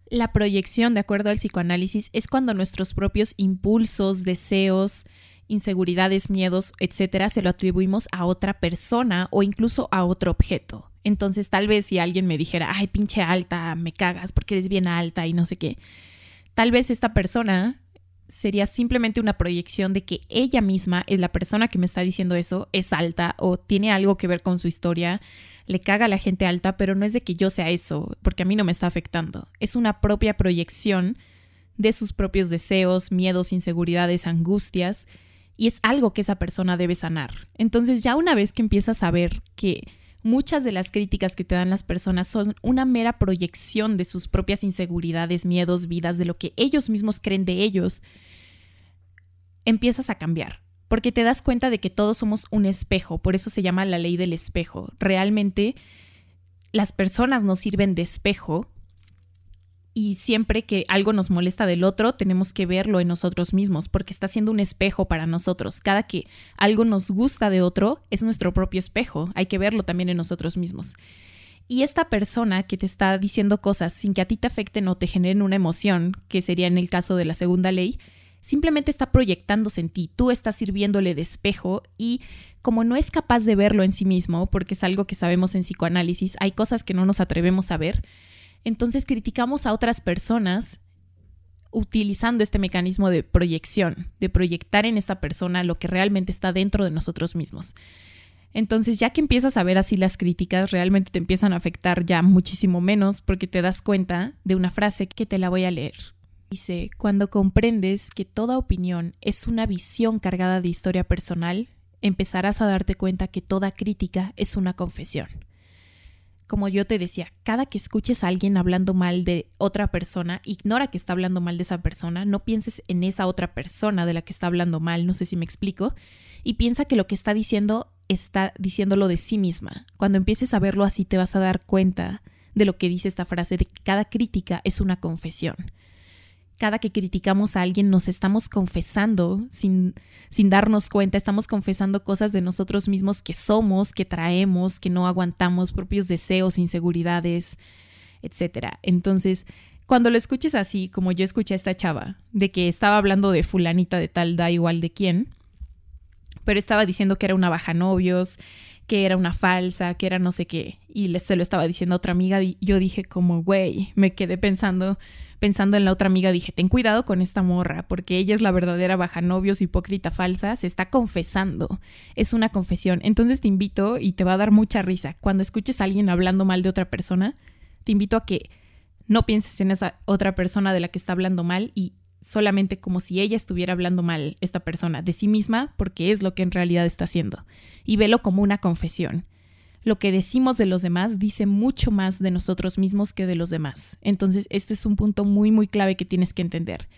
[SPEAKER 1] La proyección, de acuerdo al psicoanálisis, es cuando nuestros propios impulsos, deseos, inseguridades, miedos, etcétera, se lo atribuimos a otra persona o incluso a otro objeto. Entonces, tal vez si alguien me dijera, ay, pinche alta, me cagas porque eres bien alta y no sé qué, tal vez esta persona sería simplemente una proyección de que ella misma, es la persona que me está diciendo eso, es alta o tiene algo que ver con su historia, le caga a la gente alta, pero no es de que yo sea eso, porque a mí no me está afectando. Es una propia proyección de sus propios deseos, miedos, inseguridades, angustias y es algo que esa persona debe sanar. Entonces ya una vez que empiezas a ver que muchas de las críticas que te dan las personas son una mera proyección de sus propias inseguridades, miedos, vidas, de lo que ellos mismos creen de ellos, empiezas a cambiar. Porque te das cuenta de que todos somos un espejo, por eso se llama la ley del espejo. Realmente las personas nos sirven de espejo y siempre que algo nos molesta del otro, tenemos que verlo en nosotros mismos, porque está siendo un espejo para nosotros. Cada que algo nos gusta de otro, es nuestro propio espejo. Hay que verlo también en nosotros mismos. Y esta persona que te está diciendo cosas sin que a ti te afecten o te generen una emoción, que sería en el caso de la segunda ley, simplemente está proyectándose en ti. Tú estás sirviéndole de espejo y como no es capaz de verlo en sí mismo, porque es algo que sabemos en psicoanálisis, hay cosas que no nos atrevemos a ver, entonces criticamos a otras personas utilizando este mecanismo de proyección, de proyectar en esta persona lo que realmente está dentro de nosotros mismos. Entonces, ya que empiezas a ver así las críticas, realmente te empiezan a afectar ya muchísimo menos porque te das cuenta de una frase que te la voy a leer. Dice, cuando comprendes que toda opinión es una visión cargada de historia personal, empezarás a darte cuenta que toda crítica es una confesión. Como yo te decía, cada que escuches a alguien hablando mal de otra persona, ignora que está hablando mal de esa persona, no pienses en esa otra persona de la que está hablando mal, no sé si me explico, y piensa que lo que está diciendo está diciéndolo de sí misma. Cuando empieces a verlo así te vas a dar cuenta de lo que dice esta frase, de que cada crítica es una confesión cada que criticamos a alguien nos estamos confesando sin, sin darnos cuenta, estamos confesando cosas de nosotros mismos que somos, que traemos, que no aguantamos, propios deseos, inseguridades, etc. Entonces, cuando lo escuches así, como yo escuché a esta chava, de que estaba hablando de fulanita de tal, da igual de quién, pero estaba diciendo que era una baja novios, que era una falsa, que era no sé qué, y se lo estaba diciendo a otra amiga, y yo dije como, güey, me quedé pensando pensando en la otra amiga, dije, ten cuidado con esta morra, porque ella es la verdadera baja novios, hipócrita falsa, se está confesando, es una confesión. Entonces te invito y te va a dar mucha risa. Cuando escuches a alguien hablando mal de otra persona, te invito a que no pienses en esa otra persona de la que está hablando mal y solamente como si ella estuviera hablando mal, esta persona, de sí misma, porque es lo que en realidad está haciendo. Y velo como una confesión lo que decimos de los demás dice mucho más de nosotros mismos que de los demás. Entonces, esto es un punto muy, muy clave que tienes que entender.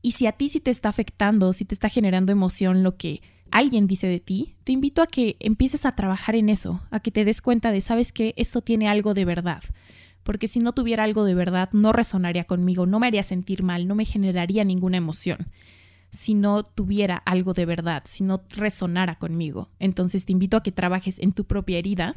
[SPEAKER 1] Y si a ti sí te está afectando, si te está generando emoción lo que alguien dice de ti, te invito a que empieces a trabajar en eso, a que te des cuenta de, sabes que esto tiene algo de verdad. Porque si no tuviera algo de verdad, no resonaría conmigo, no me haría sentir mal, no me generaría ninguna emoción si no tuviera algo de verdad, si no resonara conmigo. Entonces te invito a que trabajes en tu propia herida,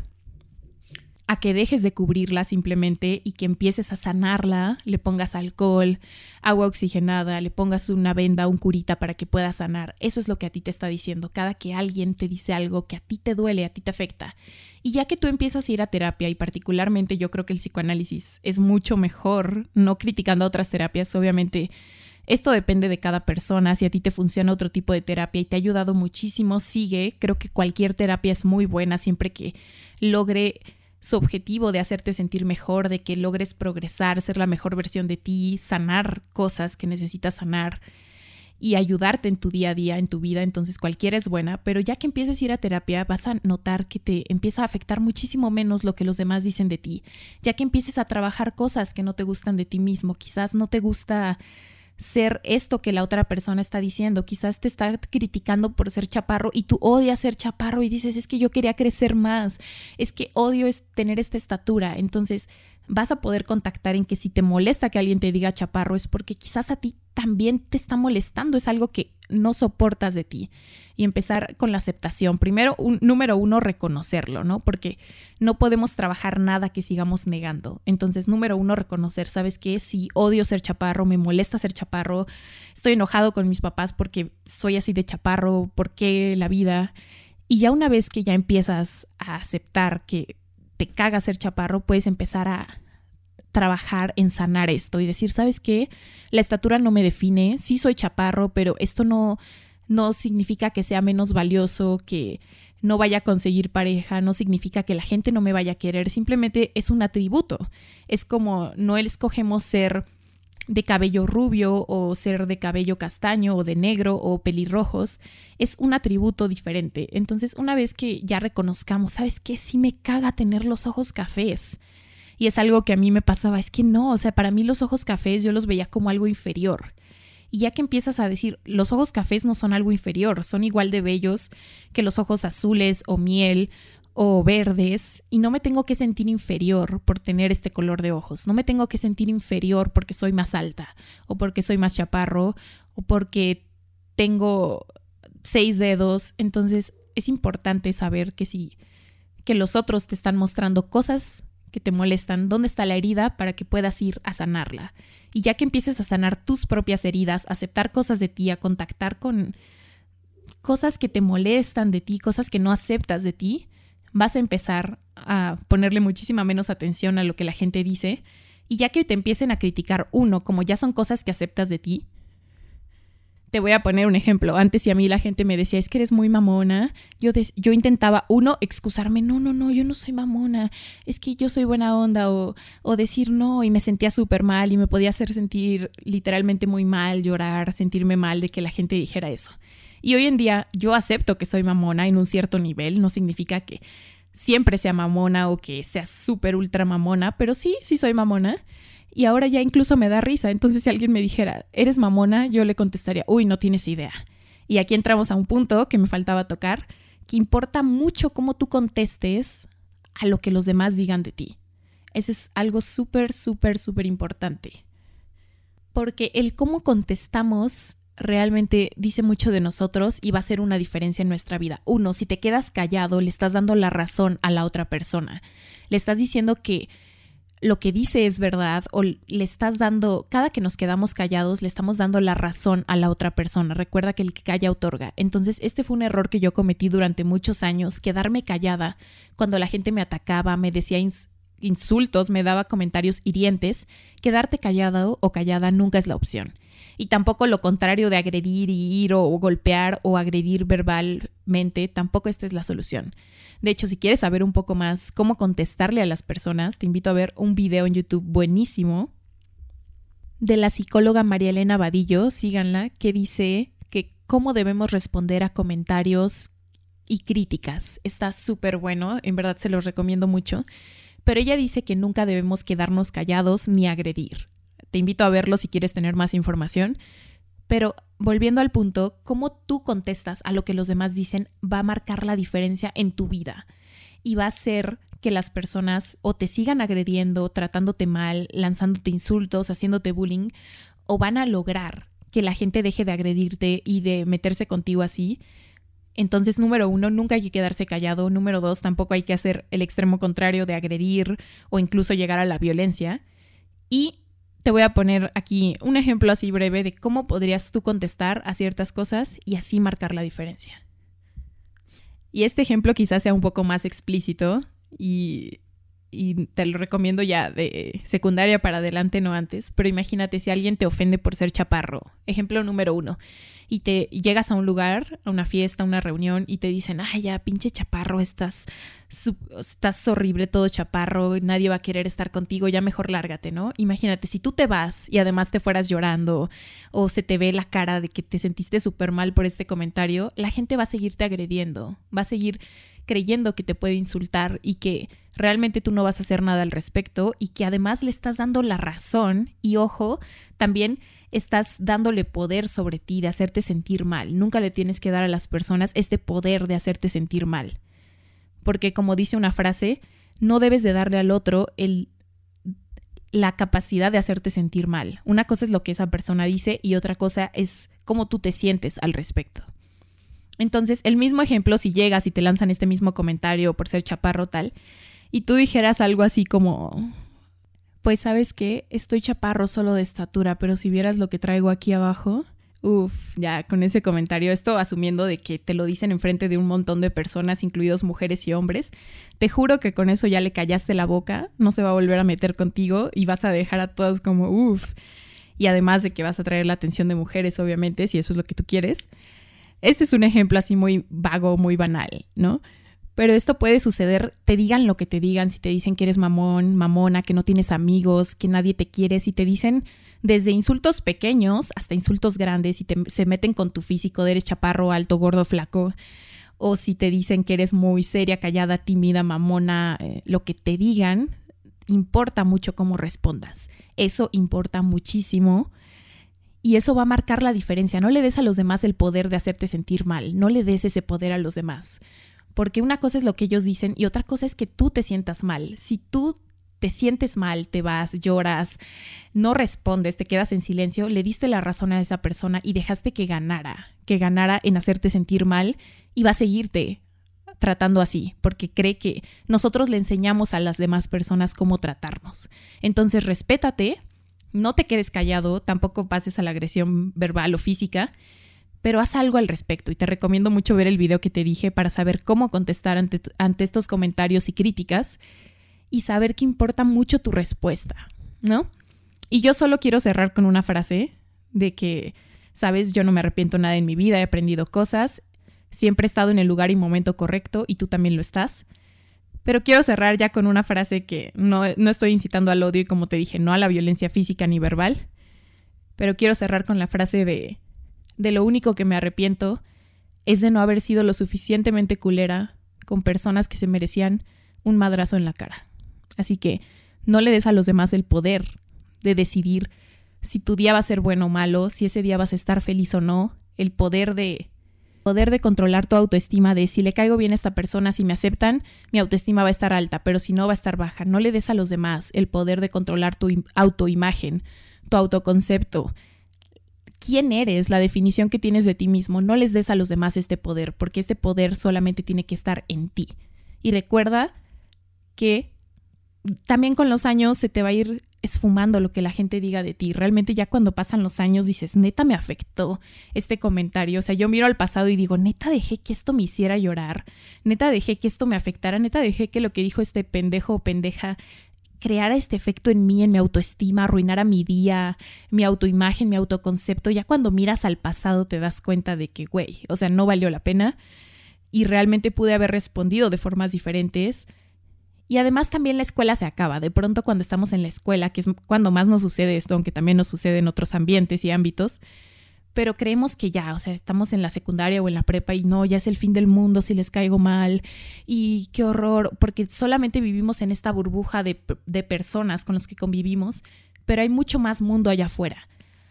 [SPEAKER 1] a que dejes de cubrirla simplemente y que empieces a sanarla, le pongas alcohol, agua oxigenada, le pongas una venda, un curita para que pueda sanar. Eso es lo que a ti te está diciendo. Cada que alguien te dice algo que a ti te duele, a ti te afecta. Y ya que tú empiezas a ir a terapia y particularmente yo creo que el psicoanálisis es mucho mejor, no criticando a otras terapias, obviamente esto depende de cada persona, si a ti te funciona otro tipo de terapia y te ha ayudado muchísimo, sigue. Creo que cualquier terapia es muy buena siempre que logre su objetivo de hacerte sentir mejor, de que logres progresar, ser la mejor versión de ti, sanar cosas que necesitas sanar y ayudarte en tu día a día, en tu vida, entonces cualquiera es buena, pero ya que empieces a ir a terapia vas a notar que te empieza a afectar muchísimo menos lo que los demás dicen de ti, ya que empieces a trabajar cosas que no te gustan de ti mismo, quizás no te gusta ser esto que la otra persona está diciendo. Quizás te está criticando por ser chaparro y tú odias ser chaparro y dices, es que yo quería crecer más, es que odio es tener esta estatura. Entonces vas a poder contactar en que si te molesta que alguien te diga chaparro es porque quizás a ti también te está molestando, es algo que no soportas de ti. Y empezar con la aceptación. Primero, un, número uno, reconocerlo, ¿no? Porque no podemos trabajar nada que sigamos negando. Entonces, número uno, reconocer, ¿sabes qué? Si odio ser chaparro, me molesta ser chaparro, estoy enojado con mis papás porque soy así de chaparro, ¿por qué la vida? Y ya una vez que ya empiezas a aceptar que te caga ser chaparro, puedes empezar a trabajar en sanar esto y decir, ¿sabes qué? La estatura no me define, sí soy chaparro, pero esto no, no significa que sea menos valioso, que no vaya a conseguir pareja, no significa que la gente no me vaya a querer, simplemente es un atributo. Es como no escogemos ser de cabello rubio o ser de cabello castaño o de negro o pelirrojos, es un atributo diferente. Entonces, una vez que ya reconozcamos, ¿sabes qué? Sí me caga tener los ojos cafés. Y es algo que a mí me pasaba, es que no, o sea, para mí los ojos cafés yo los veía como algo inferior. Y ya que empiezas a decir, los ojos cafés no son algo inferior, son igual de bellos que los ojos azules o miel o verdes y no me tengo que sentir inferior por tener este color de ojos, no me tengo que sentir inferior porque soy más alta o porque soy más chaparro o porque tengo seis dedos, entonces es importante saber que si que los otros te están mostrando cosas que te molestan, dónde está la herida para que puedas ir a sanarla. Y ya que empieces a sanar tus propias heridas, aceptar cosas de ti, a contactar con cosas que te molestan de ti, cosas que no aceptas de ti, vas a empezar a ponerle muchísima menos atención a lo que la gente dice. Y ya que te empiecen a criticar uno, como ya son cosas que aceptas de ti, te voy a poner un ejemplo. Antes y a mí la gente me decía, es que eres muy mamona. Yo, yo intentaba, uno, excusarme, no, no, no, yo no soy mamona, es que yo soy buena onda, o, o decir no, y me sentía súper mal y me podía hacer sentir literalmente muy mal, llorar, sentirme mal de que la gente dijera eso. Y hoy en día yo acepto que soy mamona en un cierto nivel, no significa que siempre sea mamona o que sea súper ultra mamona, pero sí, sí soy mamona. Y ahora ya incluso me da risa. Entonces si alguien me dijera, eres mamona, yo le contestaría, uy, no tienes idea. Y aquí entramos a un punto que me faltaba tocar, que importa mucho cómo tú contestes a lo que los demás digan de ti. Ese es algo súper, súper, súper importante. Porque el cómo contestamos realmente dice mucho de nosotros y va a ser una diferencia en nuestra vida. Uno, si te quedas callado, le estás dando la razón a la otra persona. Le estás diciendo que lo que dice es verdad o le estás dando, cada que nos quedamos callados, le estamos dando la razón a la otra persona. Recuerda que el que calla otorga. Entonces, este fue un error que yo cometí durante muchos años, quedarme callada cuando la gente me atacaba, me decía insultos, me daba comentarios hirientes. Quedarte callado o callada nunca es la opción. Y tampoco lo contrario de agredir ir o, golpear o agredir verbalmente, tampoco esta es la solución. De hecho, si quieres saber un poco más cómo contestarle a las personas, te invito a ver un video en YouTube buenísimo de la psicóloga María Elena Vadillo, síganla, que dice que cómo debemos responder a comentarios y críticas. Está súper bueno, en verdad se los recomiendo mucho. Pero ella dice que nunca debemos quedarnos callados ni agredir. Te invito a verlo si quieres tener más información. Pero volviendo al punto, cómo tú contestas a lo que los demás dicen va a marcar la diferencia en tu vida y va a hacer que las personas o te sigan agrediendo, tratándote mal, lanzándote insultos, haciéndote bullying, o van a lograr que la gente deje de agredirte y de meterse contigo así. Entonces, número uno, nunca hay que quedarse callado. Número dos, tampoco hay que hacer el extremo contrario de agredir o incluso llegar a la violencia. Y te voy a poner aquí un ejemplo así breve de cómo podrías tú contestar a ciertas cosas y así marcar la diferencia. Y este ejemplo quizás sea un poco más explícito y, y te lo recomiendo ya de secundaria para adelante, no antes, pero imagínate si alguien te ofende por ser chaparro. Ejemplo número uno y te llegas a un lugar, a una fiesta, a una reunión y te dicen, ay, ya, pinche chaparro, estás, estás horrible todo chaparro, nadie va a querer estar contigo, ya mejor lárgate, ¿no? Imagínate, si tú te vas y además te fueras llorando o se te ve la cara de que te sentiste súper mal por este comentario, la gente va a seguirte agrediendo, va a seguir creyendo que te puede insultar y que realmente tú no vas a hacer nada al respecto y que además le estás dando la razón y ojo, también estás dándole poder sobre ti, de hacerte sentir mal. Nunca le tienes que dar a las personas este poder de hacerte sentir mal. Porque como dice una frase, no debes de darle al otro el, la capacidad de hacerte sentir mal. Una cosa es lo que esa persona dice y otra cosa es cómo tú te sientes al respecto. Entonces, el mismo ejemplo, si llegas y te lanzan este mismo comentario por ser chaparro tal, y tú dijeras algo así como, pues sabes que estoy chaparro solo de estatura, pero si vieras lo que traigo aquí abajo, uff, ya con ese comentario, esto asumiendo de que te lo dicen enfrente de un montón de personas, incluidos mujeres y hombres, te juro que con eso ya le callaste la boca, no se va a volver a meter contigo y vas a dejar a todos como uff. Y además de que vas a traer la atención de mujeres, obviamente, si eso es lo que tú quieres. Este es un ejemplo así muy vago, muy banal, ¿no? Pero esto puede suceder, te digan lo que te digan, si te dicen que eres mamón, mamona, que no tienes amigos, que nadie te quiere, si te dicen desde insultos pequeños hasta insultos grandes, si te, se meten con tu físico, de eres chaparro, alto, gordo, flaco, o si te dicen que eres muy seria, callada, tímida, mamona, eh, lo que te digan, importa mucho cómo respondas. Eso importa muchísimo y eso va a marcar la diferencia. No le des a los demás el poder de hacerte sentir mal, no le des ese poder a los demás. Porque una cosa es lo que ellos dicen y otra cosa es que tú te sientas mal. Si tú te sientes mal, te vas, lloras, no respondes, te quedas en silencio, le diste la razón a esa persona y dejaste que ganara, que ganara en hacerte sentir mal y va a seguirte tratando así, porque cree que nosotros le enseñamos a las demás personas cómo tratarnos. Entonces, respétate, no te quedes callado, tampoco pases a la agresión verbal o física pero haz algo al respecto y te recomiendo mucho ver el video que te dije para saber cómo contestar ante, estos comentarios y críticas y saber que importa mucho tu respuesta, ¿no? Y yo solo quiero cerrar con una frase de que, sabes, yo no me arrepiento nada en mi vida, he aprendido cosas, siempre he estado en el lugar y momento correcto y tú también lo estás. Pero quiero cerrar ya con una frase que no, no estoy incitando al odio y como te dije, no a la violencia física ni verbal, pero quiero cerrar con la frase de de lo único que me arrepiento es de no haber sido lo suficientemente culera con personas que se merecían un madrazo en la cara. Así que no le des a los demás el poder de decidir si tu día va a ser bueno o malo, si ese día vas a estar feliz o no, el poder de poder de controlar tu autoestima de si le caigo bien a esta persona, si me aceptan, mi autoestima va a estar alta, pero si no va a estar baja. No le des a los demás el poder de controlar tu autoimagen, tu autoconcepto. ¿Quién eres? La definición que tienes de ti mismo. No les des a los demás este poder, porque este poder solamente tiene que estar en ti. Y recuerda que también con los años se te va a ir esfumando lo que la gente diga de ti. Realmente ya cuando pasan los años dices, neta me afectó este comentario. O sea, yo miro al pasado y digo, neta dejé que esto me hiciera llorar. Neta dejé que esto me afectara. Neta dejé que lo que dijo este pendejo o pendeja creara este efecto en mí, en mi autoestima, arruinara mi día, mi autoimagen, mi autoconcepto. Ya cuando miras al pasado te das cuenta de que, güey, o sea, no valió la pena. Y realmente pude haber respondido de formas diferentes y además también la escuela se acaba. De pronto cuando estamos en la escuela, que es cuando más nos sucede esto, aunque también nos sucede en otros ambientes y ámbitos, pero creemos que ya, o sea, estamos en la secundaria o en la prepa y no, ya es el fin del mundo si les caigo mal y qué horror, porque solamente vivimos en esta burbuja de, personas con los que convivimos, pero hay mucho más mundo allá afuera.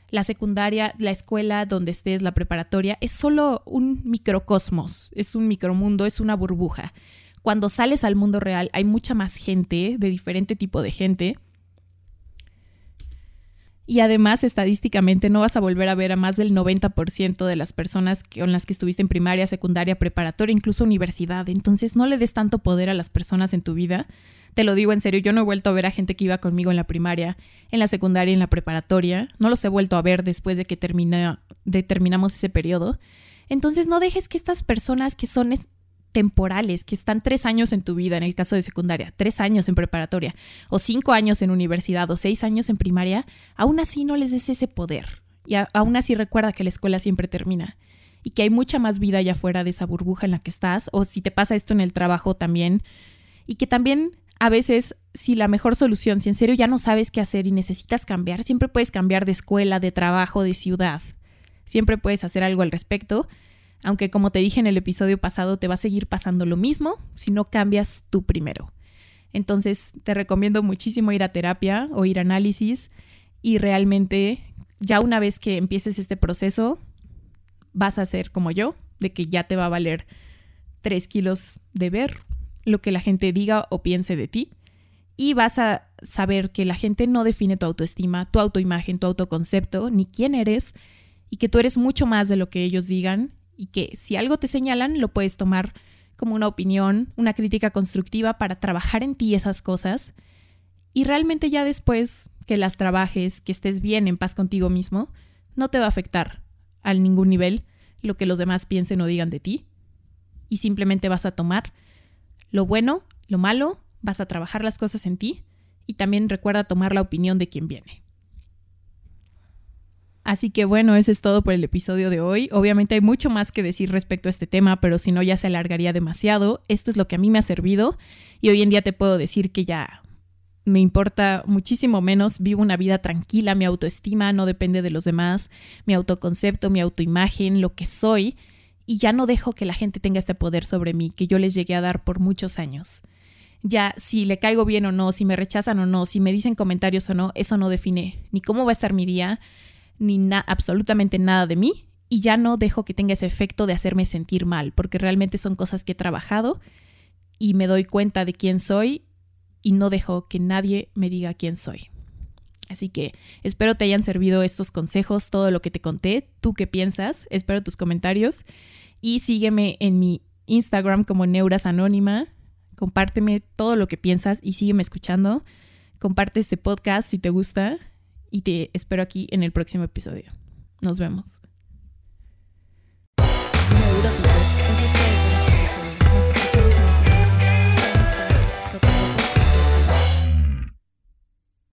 [SPEAKER 1] La secundaria, la escuela donde estés, la preparatoria, es solo un microcosmos, es un micromundo, es una burbuja cuando sales al mundo real hay mucha más gente, de diferente tipo de gente. Y además, estadísticamente, no vas a volver a ver a más del 90% de las personas con las que estuviste en primaria, secundaria, preparatoria, incluso universidad. Entonces, no le des tanto poder a las personas en tu vida. Te lo digo en serio, yo no he vuelto a ver a gente que iba conmigo en la primaria, en la secundaria en la preparatoria. No los he vuelto a ver después de que terminamos ese periodo. Entonces, no dejes que estas personas que son temporales que están tres años en tu vida, en el caso de secundaria, tres años en preparatoria, o cinco años en universidad, o seis años en primaria, aún así no les des ese poder. Y aún así recuerda que la escuela siempre termina y que hay mucha más vida allá afuera de esa burbuja en la que estás, o si te pasa esto en el trabajo también, y que también a veces si la mejor solución, si en serio ya no sabes qué hacer y necesitas cambiar, siempre puedes cambiar de escuela, de trabajo, de ciudad. Siempre puedes hacer algo al respecto aunque como te dije en el episodio pasado, te va a seguir pasando lo mismo si no cambias tú primero. Entonces te recomiendo muchísimo ir a terapia o ir a análisis y realmente ya una vez que empieces este proceso, vas a ser como yo, de que ya te va a valer tres kilos de ver lo que la gente diga o piense de ti. Y vas a saber que la gente no define tu autoestima, tu autoimagen, tu autoconcepto, ni quién eres, y que tú eres mucho más de lo que ellos digan y que si algo te señalan lo puedes tomar como una opinión, una crítica constructiva para trabajar en ti esas cosas y realmente ya después que las trabajes, que estés bien en paz contigo mismo, no te va a afectar a ningún nivel lo que los demás piensen o digan de ti y simplemente vas a tomar lo bueno, lo malo, vas a trabajar las cosas en ti y también recuerda tomar la opinión de quien viene. Así que bueno, eso es todo por el episodio de hoy. Obviamente hay mucho más que decir respecto a este tema, pero si no ya se alargaría demasiado. Esto es lo que a mí me ha servido y hoy en día te puedo decir que ya me importa muchísimo menos, vivo una vida tranquila, mi autoestima no depende de los demás, mi autoconcepto, mi autoimagen, lo que soy, y ya no dejo que la gente tenga este poder sobre mí que yo les llegué a dar por muchos años. Ya si le caigo bien o no, si me rechazan o no, si me dicen comentarios o no, eso no define ni cómo va a estar mi día, ni absolutamente nada de mí y ya no dejo que tenga ese efecto de hacerme sentir mal, porque realmente son cosas que he trabajado y me doy cuenta de quién soy y no dejo que nadie me diga quién soy. Así que espero te hayan servido estos consejos, todo lo que te conté, tú qué piensas, espero tus comentarios y sígueme en mi Instagram como Neuras Anónima, compárteme todo lo que piensas y sígueme escuchando, comparte este podcast si te gusta y te espero aquí en el próximo episodio. Nos vemos.